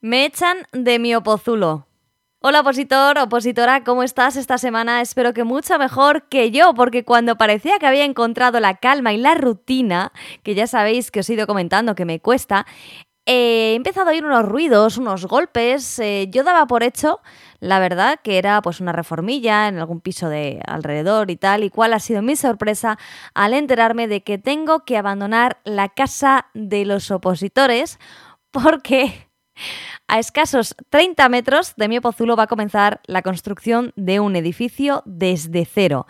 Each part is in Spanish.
Me echan de mi opozulo. Hola opositor, opositora, ¿cómo estás esta semana? Espero que mucho mejor que yo, porque cuando parecía que había encontrado la calma y la rutina, que ya sabéis que os he ido comentando que me cuesta, eh, he empezado a oír unos ruidos, unos golpes. Eh, yo daba por hecho, la verdad, que era pues una reformilla en algún piso de alrededor y tal. Y cuál ha sido mi sorpresa al enterarme de que tengo que abandonar la casa de los opositores porque a escasos 30 metros de mi Pozulo va a comenzar la construcción de un edificio desde cero.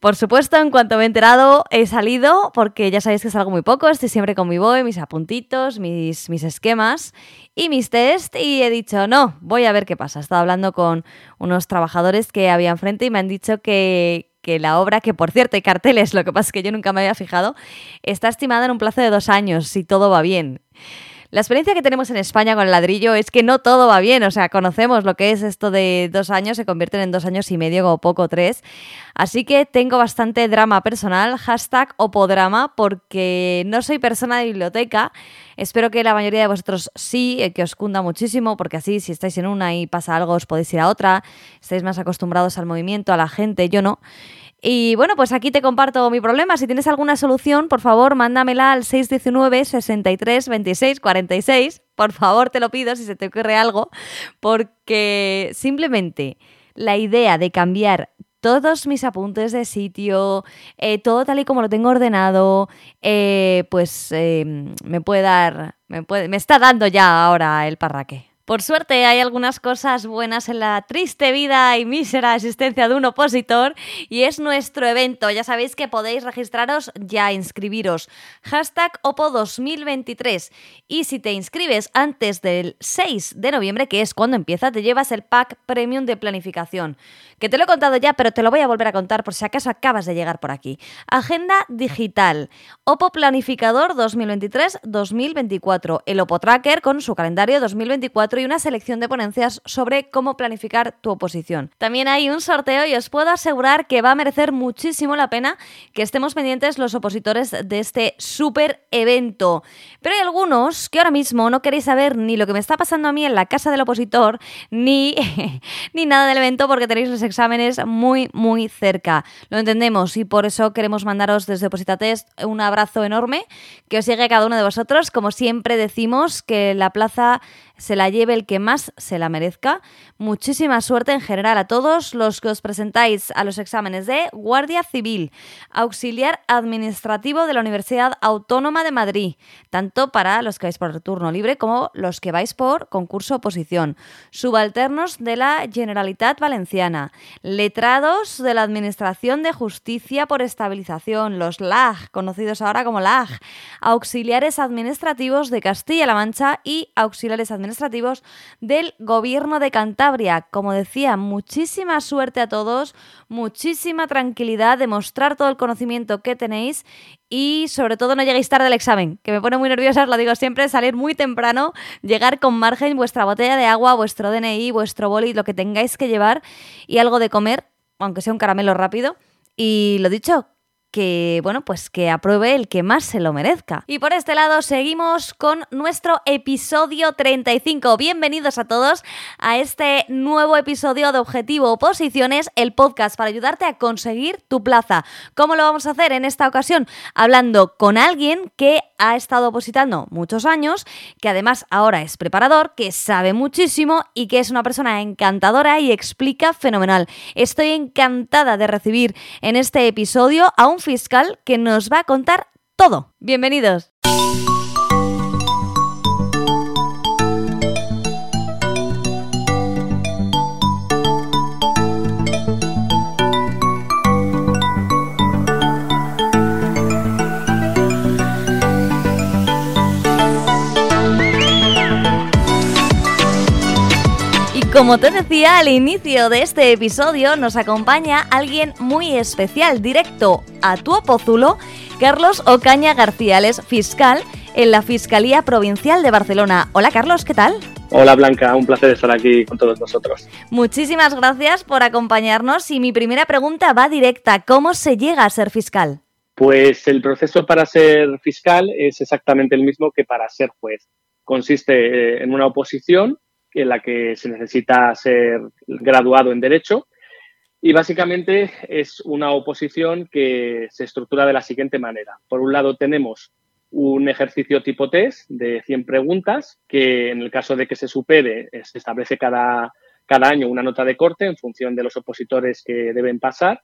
Por supuesto, en cuanto me he enterado, he salido, porque ya sabéis que salgo muy poco, estoy siempre con mi boy, mis apuntitos, mis, mis esquemas y mis test, y he dicho, no, voy a ver qué pasa. He estado hablando con unos trabajadores que había enfrente y me han dicho que, que la obra, que por cierto hay carteles, lo que pasa es que yo nunca me había fijado, está estimada en un plazo de dos años, si todo va bien. La experiencia que tenemos en España con el ladrillo es que no todo va bien, o sea, conocemos lo que es esto de dos años, se convierten en dos años y medio, como poco tres. Así que tengo bastante drama personal, hashtag opodrama, porque no soy persona de biblioteca. Espero que la mayoría de vosotros sí, eh, que os cunda muchísimo, porque así si estáis en una y pasa algo os podéis ir a otra, estáis más acostumbrados al movimiento, a la gente, yo no. Y bueno, pues aquí te comparto mi problema. Si tienes alguna solución, por favor, mándamela al 619 63 26 46. Por favor, te lo pido si se te ocurre algo, porque simplemente la idea de cambiar todos mis apuntes de sitio, eh, todo tal y como lo tengo ordenado, eh, pues eh, me puede dar, me, puede, me está dando ya ahora el parraque. Por suerte hay algunas cosas buenas en la triste vida y mísera existencia de un opositor y es nuestro evento. Ya sabéis que podéis registraros ya, inscribiros. Hashtag OPO2023. Y si te inscribes antes del 6 de noviembre, que es cuando empieza, te llevas el pack premium de planificación. Que te lo he contado ya, pero te lo voy a volver a contar por si acaso acabas de llegar por aquí. Agenda digital. OPO Planificador 2023-2024. El OPO Tracker con su calendario 2024 una selección de ponencias sobre cómo planificar tu oposición. También hay un sorteo y os puedo asegurar que va a merecer muchísimo la pena que estemos pendientes los opositores de este súper evento. Pero hay algunos que ahora mismo no queréis saber ni lo que me está pasando a mí en la casa del opositor, ni, ni nada del evento porque tenéis los exámenes muy, muy cerca. Lo entendemos y por eso queremos mandaros desde Opositatest un abrazo enorme, que os llegue a cada uno de vosotros. Como siempre decimos, que la plaza se la lleve el que más se la merezca. Muchísima suerte en general a todos los que os presentáis a los exámenes de Guardia Civil, Auxiliar Administrativo de la Universidad Autónoma de Madrid, tanto para los que vais por turno libre como los que vais por concurso oposición, subalternos de la Generalitat Valenciana, letrados de la Administración de Justicia por Estabilización, los LAG, conocidos ahora como LAG, auxiliares administrativos de Castilla-La Mancha y auxiliares administrativos administrativos del Gobierno de Cantabria. Como decía, muchísima suerte a todos, muchísima tranquilidad, demostrar todo el conocimiento que tenéis y sobre todo no lleguéis tarde al examen, que me pone muy nerviosa, os lo digo siempre, salir muy temprano, llegar con margen, vuestra botella de agua, vuestro DNI, vuestro boli, lo que tengáis que llevar y algo de comer, aunque sea un caramelo rápido. Y lo dicho, que, bueno, pues que apruebe el que más se lo merezca. Y por este lado seguimos con nuestro episodio 35. Bienvenidos a todos a este nuevo episodio de Objetivo Oposiciones, el podcast para ayudarte a conseguir tu plaza. ¿Cómo lo vamos a hacer en esta ocasión? Hablando con alguien que ha estado opositando muchos años, que además ahora es preparador, que sabe muchísimo y que es una persona encantadora y explica fenomenal. Estoy encantada de recibir en este episodio a un fiscal que nos va a contar todo. Bienvenidos. Como te decía al inicio de este episodio, nos acompaña alguien muy especial, directo a tu apózulo, Carlos Ocaña García, es fiscal en la Fiscalía Provincial de Barcelona. Hola Carlos, ¿qué tal? Hola Blanca, un placer estar aquí con todos nosotros. Muchísimas gracias por acompañarnos y mi primera pregunta va directa, ¿cómo se llega a ser fiscal? Pues el proceso para ser fiscal es exactamente el mismo que para ser juez consiste eh, en una oposición en la que se necesita ser graduado en Derecho y básicamente es una oposición que se estructura de la siguiente manera. Por un lado tenemos un ejercicio tipo test de 100 preguntas que en el caso de que se supere se establece cada, cada año una nota de corte en función de los opositores que deben pasar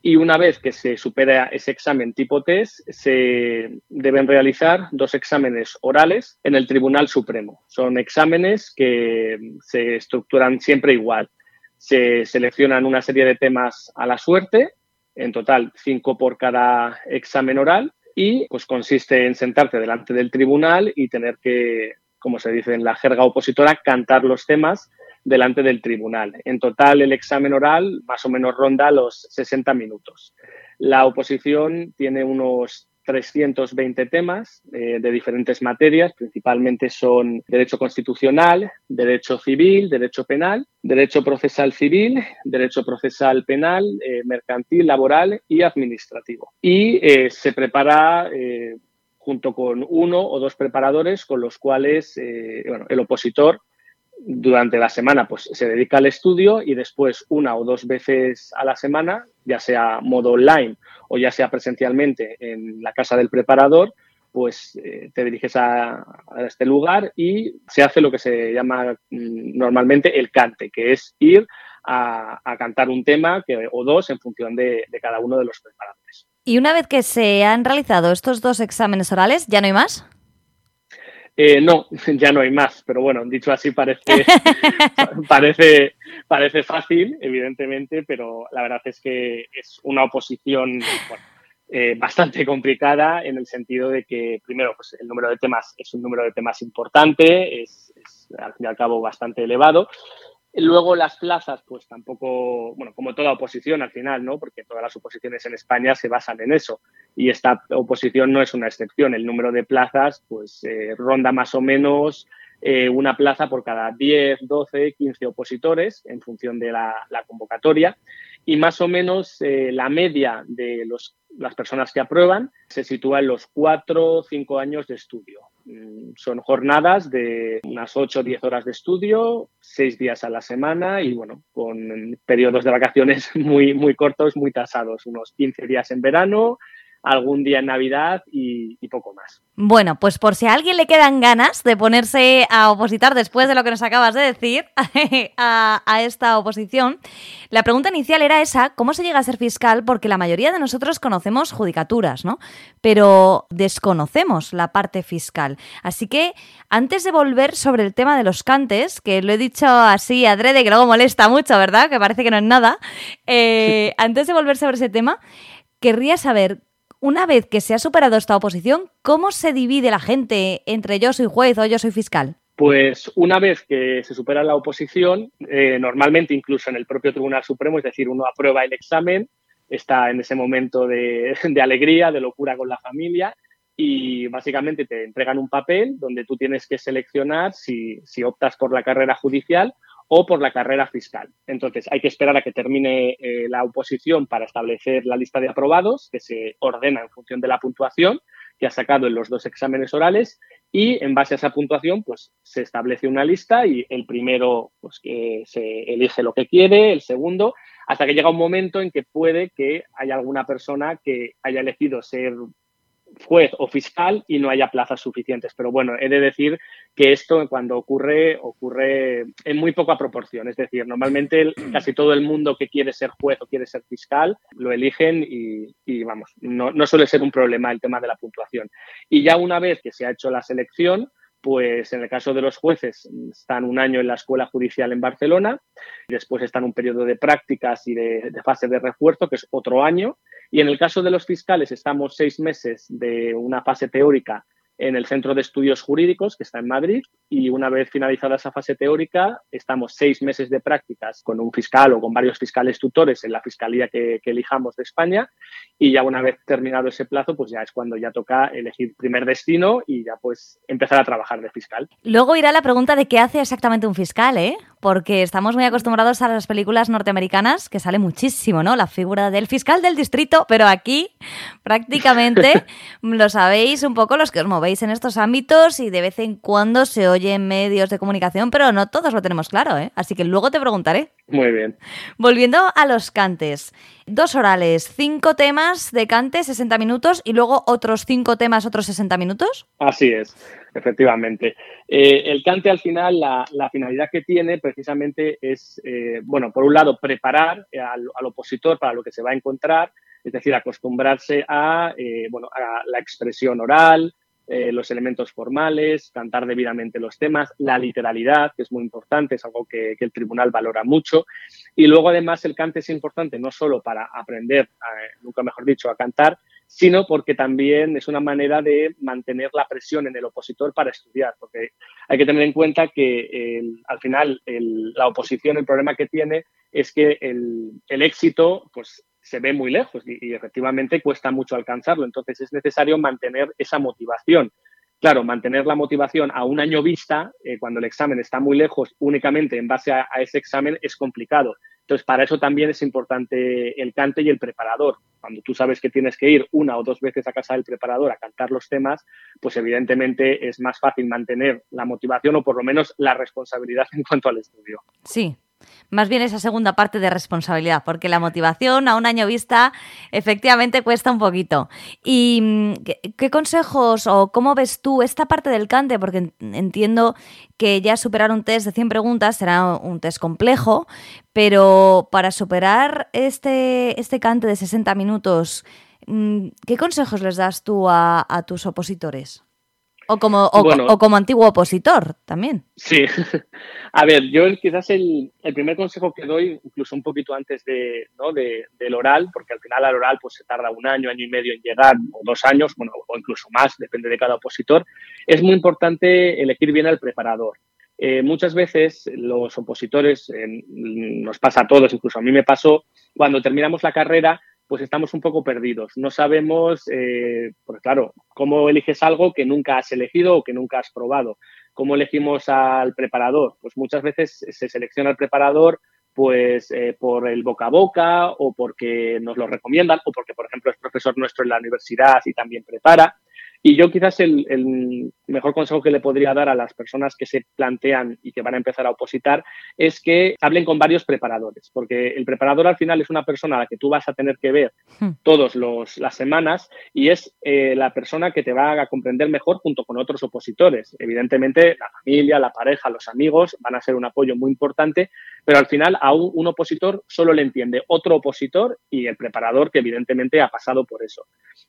y una vez que se supera ese examen tipo test, se deben realizar dos exámenes orales en el Tribunal Supremo. Son exámenes que se estructuran siempre igual. Se seleccionan una serie de temas a la suerte, en total cinco por cada examen oral, y pues consiste en sentarte delante del tribunal y tener que, como se dice en la jerga opositora, cantar los temas delante del tribunal. En total, el examen oral más o menos ronda los 60 minutos. La oposición tiene unos 320 temas eh, de diferentes materias, principalmente son derecho constitucional, derecho civil, derecho penal, derecho procesal civil, derecho procesal penal, eh, mercantil, laboral y administrativo. Y eh, se prepara junto con uno o dos preparadores con los cuales el opositor durante la semana pues se dedica al estudio y después una o dos veces a la semana, ya sea modo online o ya sea presencialmente en la casa del preparador, pues eh, te diriges a, este lugar y se hace lo que se llama mm, normalmente el cante, que es ir a, cantar un tema que, o dos en función de, de cada uno de los preparadores. Y una vez que se han realizado estos dos exámenes orales, ¿ya no hay más? Eh, no, ya no hay más, pero bueno, dicho así parece, parece, parece fácil, evidentemente, pero la verdad es que es una oposición eh, bastante complicada en el sentido de que, primero, pues el número de temas es un número de temas importante, es, es al fin y al cabo bastante elevado, Luego las plazas, pues tampoco, bueno, como toda oposición al final, ¿no? Porque todas las oposiciones en España se basan en eso. Y esta oposición no es una excepción. El número de plazas, pues eh, ronda más o menos eh, una plaza por cada 10, 12, 15 opositores en función de la, convocatoria. Y más o menos eh, la media de los, las personas que aprueban se sitúa en los 4 o 5 años de estudio. Mm, son jornadas de unas 8 o 10 horas de estudio, 6 días a la semana y bueno, con periodos de vacaciones muy, muy cortos, muy tasados, unos 15 días en verano, algún día en Navidad y, poco más. Bueno, pues por si a alguien le quedan ganas de ponerse a opositar después de lo que nos acabas de decir a, a, esta oposición, la pregunta inicial era esa, ¿cómo se llega a ser fiscal? Porque la mayoría de nosotros conocemos judicaturas, ¿no? Pero desconocemos la parte fiscal. Así que antes de volver sobre el tema de los cantes, que lo he dicho así adrede, que luego molesta mucho, ¿verdad? Que parece que no es nada. Eh, antes de volver sobre ese tema, querría saber una vez que se ha superado esta oposición, ¿cómo se divide la gente entre yo soy juez o yo soy fiscal? Pues una vez que se supera la oposición, eh, normalmente incluso en el propio Tribunal Supremo, es decir, uno aprueba el examen, está en ese momento de, alegría, de locura con la familia y básicamente te entregan un papel donde tú tienes que seleccionar si, si optas por la carrera judicial o por la carrera fiscal. Entonces, hay que esperar a que termine eh, la oposición para establecer la lista de aprobados, que se ordena en función de la puntuación que ha sacado en los dos exámenes orales y en base a esa puntuación pues se establece una lista y el primero pues que se elige lo que quiere, el segundo, hasta que llega un momento en que puede que haya alguna persona que haya elegido ser juez o fiscal y no haya plazas suficientes. Pero bueno, he de decir que esto cuando ocurre, ocurre en muy poca proporción. Es decir, normalmente casi todo el mundo que quiere ser juez o quiere ser fiscal lo eligen y, vamos, no, no suele ser un problema el tema de la puntuación. Y ya una vez que se ha hecho la selección, pues en el caso de los jueces están un año en la Escuela Judicial en Barcelona, después están un periodo de prácticas y de, de, fase de refuerzo, que es otro año, y en el caso de los fiscales estamos seis meses de una fase teórica en el Centro de Estudios Jurídicos, que está en Madrid, y una vez finalizada esa fase teórica, estamos seis meses de prácticas con un fiscal o con varios fiscales tutores en la fiscalía que, elijamos de España, y ya una vez terminado ese plazo, pues ya es cuando ya toca elegir primer destino y ya pues empezar a trabajar de fiscal. Luego irá la pregunta de qué hace exactamente un fiscal, ¿eh? porque estamos muy acostumbrados a las películas norteamericanas, que sale muchísimo, ¿no? La figura del fiscal del distrito, pero aquí prácticamente lo sabéis un poco los que os movéis en estos ámbitos y de vez en cuando se oye en medios de comunicación, pero no todos lo tenemos claro, ¿eh? Así que luego te preguntaré. Muy bien. Volviendo a los cantes. Dos orales, cinco temas de cante, 60 minutos, y luego otros cinco temas, otros 60 minutos. Así es, efectivamente. Eh, el cante al final, la, finalidad que tiene precisamente es, eh, bueno, por un lado, preparar al, opositor para lo que se va a encontrar, es decir, acostumbrarse a, eh, bueno, a la expresión oral, eh, los elementos formales, cantar debidamente los temas, la literalidad, que es muy importante, es algo que, el tribunal valora mucho. Y luego, además, el cante es importante no solo para aprender, nunca mejor dicho, a cantar, sino porque también es una manera de mantener la presión en el opositor para estudiar, porque hay que tener en cuenta que al final la oposición, el problema que tiene es que el, el éxito pues, se ve muy lejos y, efectivamente cuesta mucho alcanzarlo. Entonces es necesario mantener esa motivación. Claro, mantener la motivación a un año vista, eh, cuando el examen está muy lejos, únicamente en base a, ese examen, es complicado. Entonces, para eso también es importante el cante y el preparador. Cuando tú sabes que tienes que ir una o dos veces a casa del preparador a cantar los temas, pues evidentemente es más fácil mantener la motivación o por lo menos la responsabilidad en cuanto al estudio. Sí, más bien esa segunda parte de responsabilidad, porque la motivación a un año vista efectivamente cuesta un poquito. ¿Y mm, qué, consejos o cómo ves tú esta parte del cante? Porque entiendo que ya superar un test de 100 preguntas será un test complejo, pero para superar este, este cante de 60 minutos, mm, ¿qué consejos les das tú a tus opositores? O como, o, como antiguo opositor también. Sí. A ver, yo quizás el, primer consejo que doy, incluso un poquito antes de, ¿no? del oral, porque al final al oral pues se tarda un año, año y medio en llegar, o dos años, bueno, o incluso más, depende de cada opositor, es muy importante elegir bien al preparador. Eh, muchas veces los opositores, nos pasa a todos, incluso a mí me pasó, cuando terminamos la carrera, pues estamos un poco perdidos. No sabemos, eh, pues claro, cómo eliges algo que nunca has elegido o que nunca has probado. ¿Cómo elegimos al preparador? Pues muchas veces se selecciona el preparador pues eh, por el boca a boca o porque nos lo recomiendan o porque, por ejemplo, es profesor nuestro en la universidad y también prepara. Y yo quizás el, mejor consejo que le podría dar a las personas que se plantean y que van a empezar a opositar es que hablen con varios preparadores, porque el preparador al final es una persona a la que tú vas a tener que ver hmm. todas las semanas y es eh, la persona que te va a comprender mejor junto con otros opositores. Evidentemente, la familia, la pareja, los amigos van a ser un apoyo muy importante, pero al final a un opositor solo le entiende otro opositor y el preparador que evidentemente ha pasado por eso.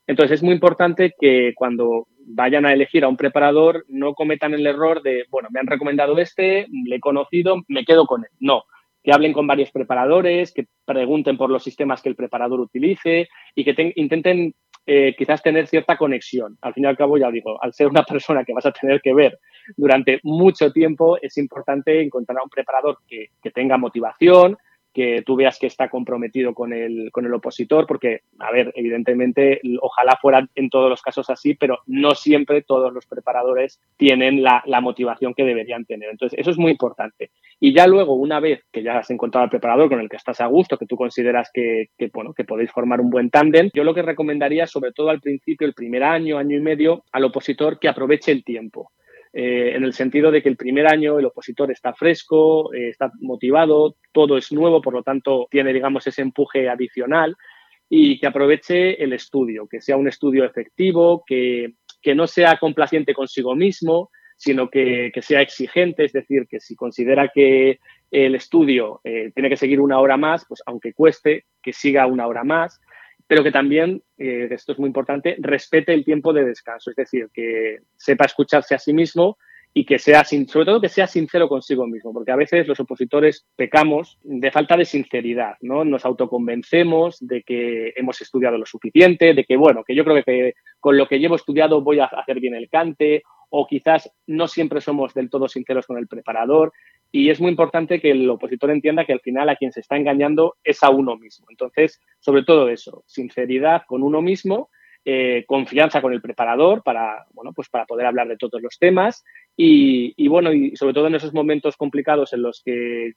Entonces es muy importante que cuando vayan a elegir a un preparador no cometan el error de, bueno, me han recomendado este, le he conocido, me quedo con él. No, que hablen con varios preparadores, que pregunten por los sistemas que el preparador utilice y que intenten eh, quizás tener cierta conexión. Al fin y al cabo, ya digo, al ser una persona que vas a tener que ver durante mucho tiempo, es importante encontrar a un preparador que, que tenga motivación, que tú veas que está comprometido con el, con el opositor, porque, a ver, evidentemente, ojalá fuera en todos los casos así, pero no siempre todos los preparadores tienen la, motivación que deberían tener. Entonces, eso es muy importante. Y ya luego, una vez que ya has encontrado al preparador con el que estás a gusto, que tú consideras que, que, bueno, que podéis formar un buen tándem, yo lo que recomendaría, sobre todo al principio, el primer año, año y medio, al opositor que aproveche el tiempo. Eh, en el sentido de que el primer año el opositor está fresco, eh, está motivado, todo es nuevo, por lo tanto tiene, digamos, ese empuje adicional y que aproveche el estudio, que sea un estudio efectivo, que, no sea complaciente consigo mismo, sino que, sea exigente, es decir, que si considera que el estudio eh, tiene que seguir una hora más, pues aunque cueste, que siga una hora más, pero que también, eh, esto es muy importante, respete el tiempo de descanso, es decir, que sepa escucharse a sí mismo y que sea, sobre todo que sea sincero consigo mismo, porque a veces los opositores pecamos de falta de sinceridad, ¿no? Nos autoconvencemos de que hemos estudiado lo suficiente, de que, bueno, que yo creo que con lo que llevo estudiado voy a hacer bien el cante, o quizás no siempre somos del todo sinceros con el preparador. Y es muy importante que el opositor entienda que al final a quien se está engañando es a uno mismo. Entonces, sobre todo eso, sinceridad con uno mismo, eh, confianza con el preparador para, bueno, pues para poder hablar de todos los temas Y, bueno, y sobre todo en esos momentos complicados en los que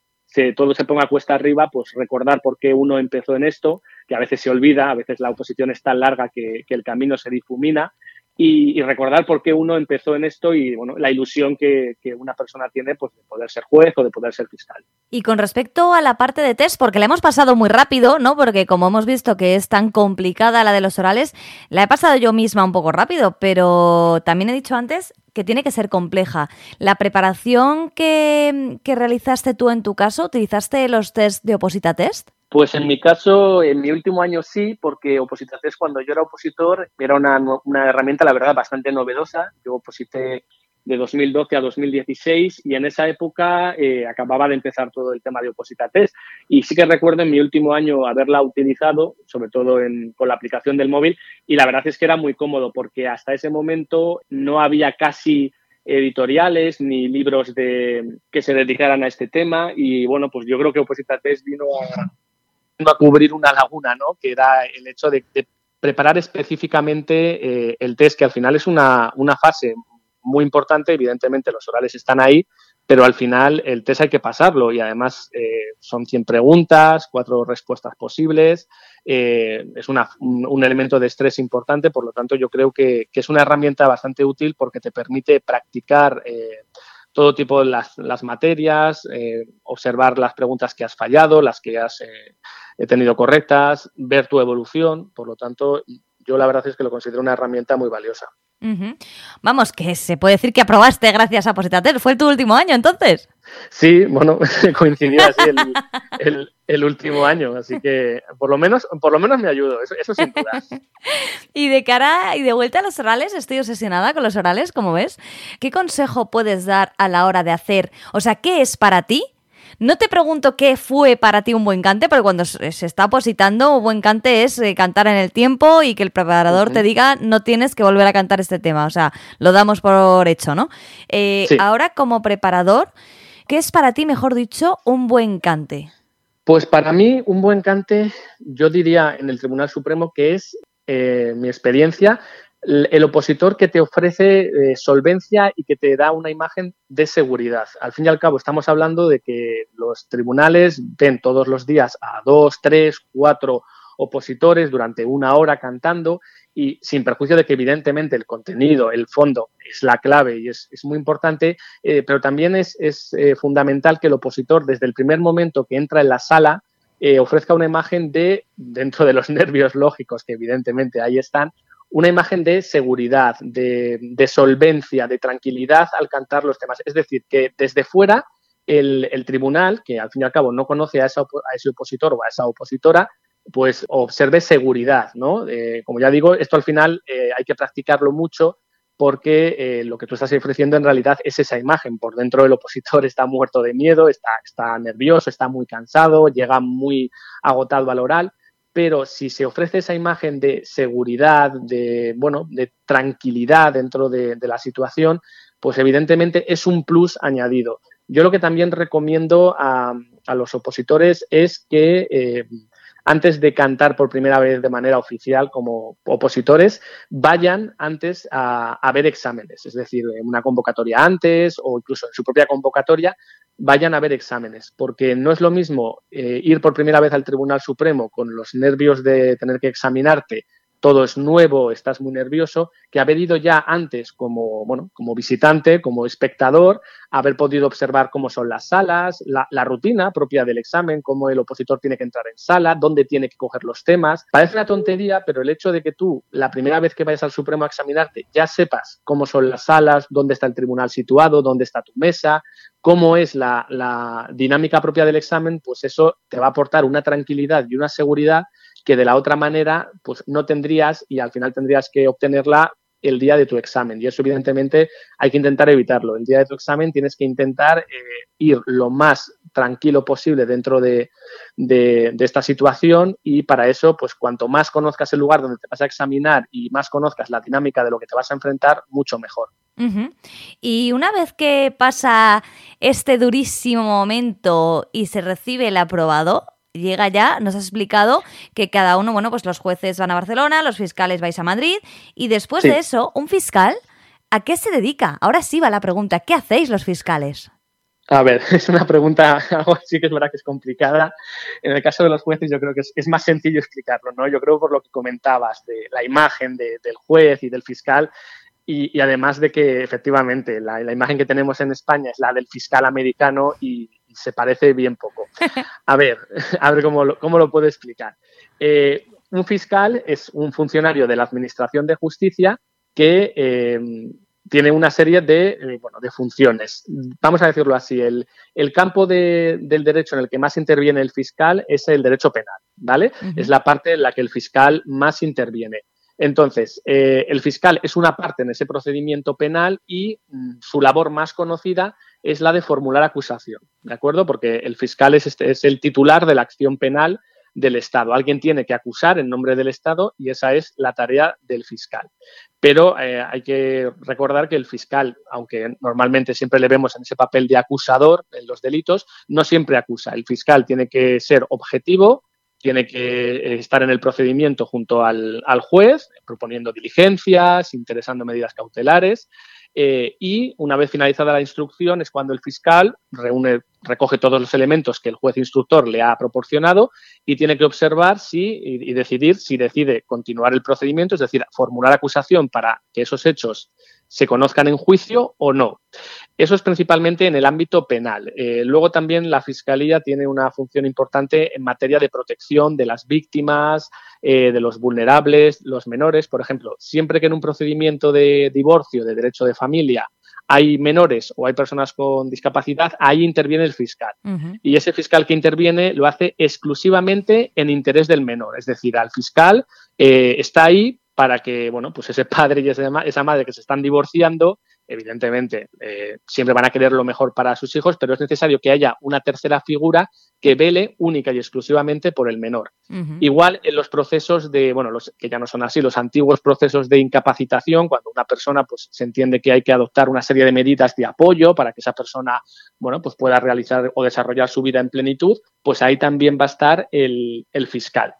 todo se ponga cuesta arriba, pues recordar por qué uno empezó en esto, que a veces se olvida, a veces la oposición es tan larga que el camino se difumina y, recordar por qué uno empezó en esto y bueno, la ilusión que, una persona tiene pues, de poder ser juez o de poder ser fiscal. Y con respecto a la parte de test, porque la hemos pasado muy rápido, ¿no? Porque como hemos visto que es tan complicada la de los orales, la he pasado yo misma un poco rápido, pero también he dicho antes que tiene que ser compleja. La preparación que, que realizaste tú en tu caso, ¿utilizaste los test de Oposita Test? Pues en mi caso, en mi último año sí, porque Opositates cuando yo era opositor era una, una, herramienta, la verdad, bastante novedosa. Yo oposité de 2012 a 2016 y en esa época eh, acababa de empezar todo el tema de Opositates. Y sí que recuerdo en mi último año haberla utilizado, sobre todo con la aplicación del móvil, y la verdad es que era muy cómodo porque hasta ese momento no había casi editoriales ni libros de, que se dedicaran a este tema y bueno, pues yo creo que Opositates vino a a cubrir una laguna, ¿no? Que era el hecho de, preparar específicamente eh, el test, que al final es una, fase muy importante. Evidentemente, los orales están ahí, pero al final el test hay que pasarlo y además eh, son 100 preguntas, cuatro respuestas posibles. Eh, es un, elemento de estrés importante, por lo tanto, yo creo que, es una herramienta bastante útil porque te permite practicar todo tipo de las, materias, observar las preguntas que has fallado, las que has he tenido correctas, ver tu evolución, por lo tanto, yo la verdad es que lo considero una herramienta muy valiosa. Vamos, que se puede decir que aprobaste gracias a Positater. ¿Fue tu último año entonces? Sí, bueno, coincidió así el, último año, así que por lo menos, por lo menos me ayudo, eso, eso sin duda. y de cara y de vuelta a los orales, estoy obsesionada con los orales, como ves. ¿Qué consejo puedes dar a la hora de hacer? O sea, ¿qué es para ti no te pregunto qué fue para ti un buen cante, porque cuando se está positando, un buen cante es eh, cantar en el tiempo y que el preparador te diga no tienes que volver a cantar este tema. O sea, lo damos por hecho, ¿no? Eh, ahora, como preparador, ¿qué es para ti, mejor dicho, un buen cante? Pues para mí, un buen cante, yo diría en el Tribunal Supremo que es eh, mi experiencia, el opositor que te ofrece eh, solvencia y que te da una imagen de seguridad. Al fin y al cabo, estamos hablando de que los tribunales ven todos los días a dos, tres, cuatro opositores durante una hora cantando y sin perjuicio de que evidentemente el contenido, el fondo es la clave y es, muy importante, eh, pero también es, eh, fundamental que el opositor desde el primer momento que entra en la sala ofrezca una imagen de, dentro de los nervios lógicos que evidentemente ahí están, una imagen de seguridad, de, solvencia, de tranquilidad al cantar los temas. Es decir, que desde fuera el, tribunal, que al fin y al cabo no conoce a, ese opositor o a esa opositora, pues observe seguridad, ¿no? Eh, como ya digo, esto al final eh, hay que practicarlo mucho porque eh, lo que tú estás ofreciendo en realidad es esa imagen. Por dentro el opositor está muerto de miedo, está, está nervioso, está muy cansado, llega muy agotado al oral pero si se ofrece esa imagen de seguridad, de, bueno, de tranquilidad dentro de, la situación, pues evidentemente es un plus añadido. Yo lo que también recomiendo a, los opositores es que eh, antes de cantar por primera vez de manera oficial como opositores, vayan antes a, a, ver exámenes, es decir, una convocatoria antes o incluso en su propia convocatoria, vayan a ver exámenes, porque no es lo mismo eh, ir por primera vez al Tribunal Supremo con los nervios de tener que examinarte todo es nuevo, estás muy nervioso, que haber ido ya antes como, bueno, como visitante, como espectador, haber podido observar cómo son las salas, la, rutina propia del examen, cómo el opositor tiene que entrar en sala, dónde tiene que coger los temas. Parece una tontería, pero el hecho de que tú, la primera vez que vayas al Supremo a examinarte, ya sepas cómo son las salas, dónde está el tribunal situado, dónde está tu mesa, cómo es la, la dinámica propia del examen, pues eso te va a aportar una tranquilidad y una seguridad que de la otra manera pues no tendrías y al final tendrías que obtenerla el día de tu examen. Y eso evidentemente hay que intentar evitarlo. El día de tu examen tienes que intentar eh, ir lo más tranquilo posible dentro de, esta situación y para eso, pues cuanto más conozcas el lugar donde te vas a examinar y más conozcas la dinámica de lo que te vas a enfrentar, mucho mejor. Y una vez que pasa este durísimo momento y se recibe el aprobado, llega ya, nos has explicado que cada uno, bueno, pues los jueces van a Barcelona, los fiscales vais a Madrid y después de eso, un fiscal ¿A qué se dedica? Ahora sí va la pregunta, ¿qué hacéis los fiscales? A ver, es una pregunta, algo sí que es verdad que es complicada. En el caso de los jueces yo creo que es, más sencillo explicarlo, ¿no? Yo creo por lo que comentabas de la imagen del juez y del fiscal y, además de que efectivamente la, imagen que tenemos en España es la del fiscal americano y, se parece bien poco. A ver, a ver cómo lo, cómo lo puedo explicar. Eh, un fiscal es un funcionario de la Administración de Justicia que eh, tiene una serie de, eh, bueno, de funciones. Vamos a decirlo así, el, el campo del derecho en el que más interviene el fiscal es el derecho penal, ¿vale? Es la parte en la que el fiscal más interviene. Entonces, eh, el fiscal es una parte en ese procedimiento penal y mm, su labor más conocida es la de formular acusación, ¿de acuerdo? Porque el fiscal es, este, es el titular de la acción penal del Estado. Alguien tiene que acusar en nombre del Estado y esa es la tarea del fiscal. Pero eh, hay que recordar que el fiscal, aunque normalmente siempre le vemos en ese papel de acusador en los delitos, no siempre acusa. El fiscal tiene que ser objetivo, tiene que eh, estar en el procedimiento junto al, al juez, proponiendo diligencias, interesando medidas cautelares eh, y una vez finalizada la instrucción es cuando el fiscal reúne, recoge todos los elementos que el juez instructor le ha proporcionado y tiene que observar si y, decidir si decide continuar el procedimiento, es decir, formular acusación para que esos hechos se conozcan en juicio o no. Eso es principalmente en el ámbito penal. Eh, luego también la Fiscalía tiene una función importante en materia de protección de las víctimas, eh, de los vulnerables, los menores. Por ejemplo, siempre que en un procedimiento de divorcio, de derecho de familia, hay menores o hay personas con discapacidad, ahí interviene el fiscal. Y ese fiscal que interviene lo hace exclusivamente en interés del menor. Es decir, al fiscal eh, está ahí para que, bueno, pues ese padre y esa madre que se están divorciando, evidentemente, eh, siempre van a querer lo mejor para sus hijos, pero es necesario que haya una tercera figura que vele única y exclusivamente por el menor. Igual en los procesos de, bueno, los que ya no son así, los antiguos procesos de incapacitación, cuando una persona pues se entiende que hay que adoptar una serie de medidas de apoyo para que esa persona, bueno, pues pueda realizar o desarrollar su vida en plenitud, pues ahí también va a estar el, el fiscal.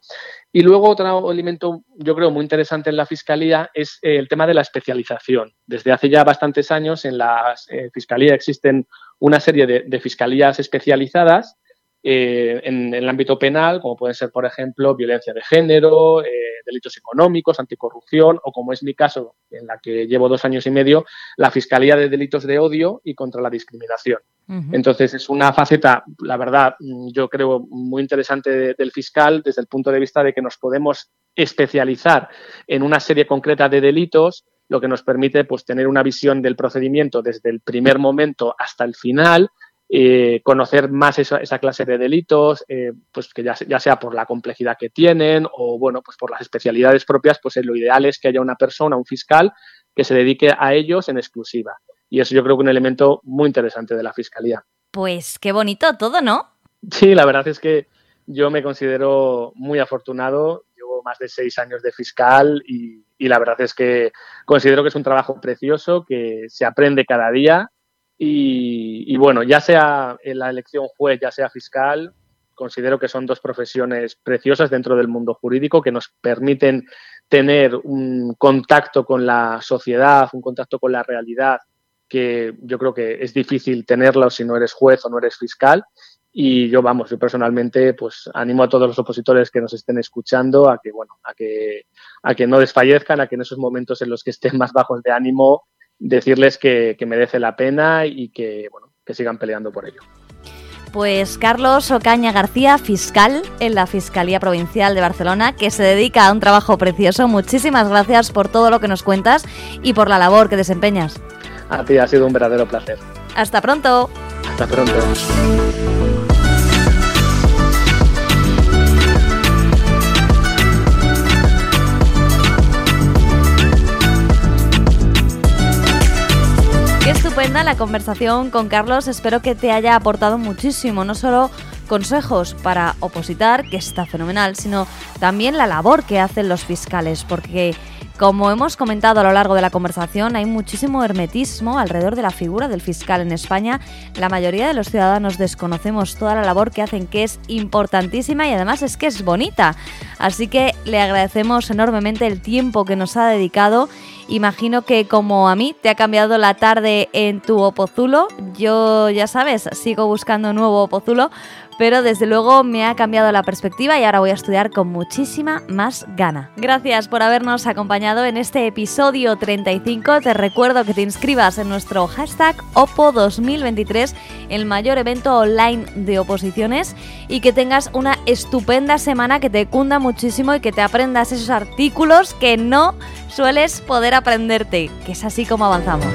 Y luego otro elemento, yo creo, muy interesante en la Fiscalía es eh, el tema de la especialización. Desde hace ya bastantes años en la eh, Fiscalía existen una serie de, fiscalías especializadas eh, en, el ámbito penal, como pueden ser, por ejemplo, violencia de género, delitos económicos, anticorrupción, o como es mi caso, en la que llevo dos años y medio, la Fiscalía de Delitos de Odio y contra la Discriminación. Entonces es una faceta, la verdad, yo creo muy interesante del fiscal desde el punto de vista de que nos podemos especializar en una serie concreta de delitos, lo que nos permite pues, tener una visión del procedimiento desde el primer momento hasta el final, eh, conocer más esa, clase de delitos, eh, pues que ya, ya, sea por la complejidad que tienen o bueno, pues por las especialidades propias, pues lo ideal es que haya una persona, un fiscal, que se dedique a ellos en exclusiva. Y eso yo creo que es un elemento muy interesante de la Fiscalía. Pues qué bonito todo, ¿no? Sí, la verdad es que yo me considero muy afortunado. Llevo más de seis años de fiscal y, la verdad es que considero que es un trabajo precioso, que se aprende cada día. Y, bueno, ya sea en la elección juez, ya sea fiscal, considero que son dos profesiones preciosas dentro del mundo jurídico que nos permiten tener un contacto con la sociedad, un contacto con la realidad que yo creo que es difícil tenerlo si no eres juez o no eres fiscal. Y yo, vamos, yo personalmente, pues animo a todos los opositores que nos estén escuchando a que, bueno, a que, a que no desfallezcan, a que en esos momentos en los que estén más bajos de ánimo, decirles que, que merece la pena y que, bueno, que sigan peleando por ello. Pues Carlos Ocaña García, fiscal en la Fiscalía Provincial de Barcelona, que se dedica a un trabajo precioso. Muchísimas gracias por todo lo que nos cuentas y por la labor que desempeñas. A ti ha sido un verdadero placer. Hasta pronto. Hasta pronto. Qué estupenda la conversación con Carlos. Espero que te haya aportado muchísimo, no solo consejos para opositar, que está fenomenal, sino también la labor que hacen los fiscales, porque como hemos comentado a lo largo de la conversación, hay muchísimo hermetismo alrededor de la figura del fiscal en España. La mayoría de los ciudadanos desconocemos toda la labor que hacen, que es importantísima y además es que es bonita. Así que le agradecemos enormemente el tiempo que nos ha dedicado Imagino que como a mí te ha cambiado la tarde en tu Opozulo, yo ya sabes, sigo buscando nuevo Opozulo, pero desde luego me ha cambiado la perspectiva y ahora voy a estudiar con muchísima más gana. Gracias por habernos acompañado en este episodio 35. Te recuerdo que te inscribas en nuestro hashtag OPO2023, el mayor evento online de oposiciones, y que tengas una estupenda semana que te cunda muchísimo y que te aprendas esos artículos que no sueles poder aprenderte, que es así como avanzamos.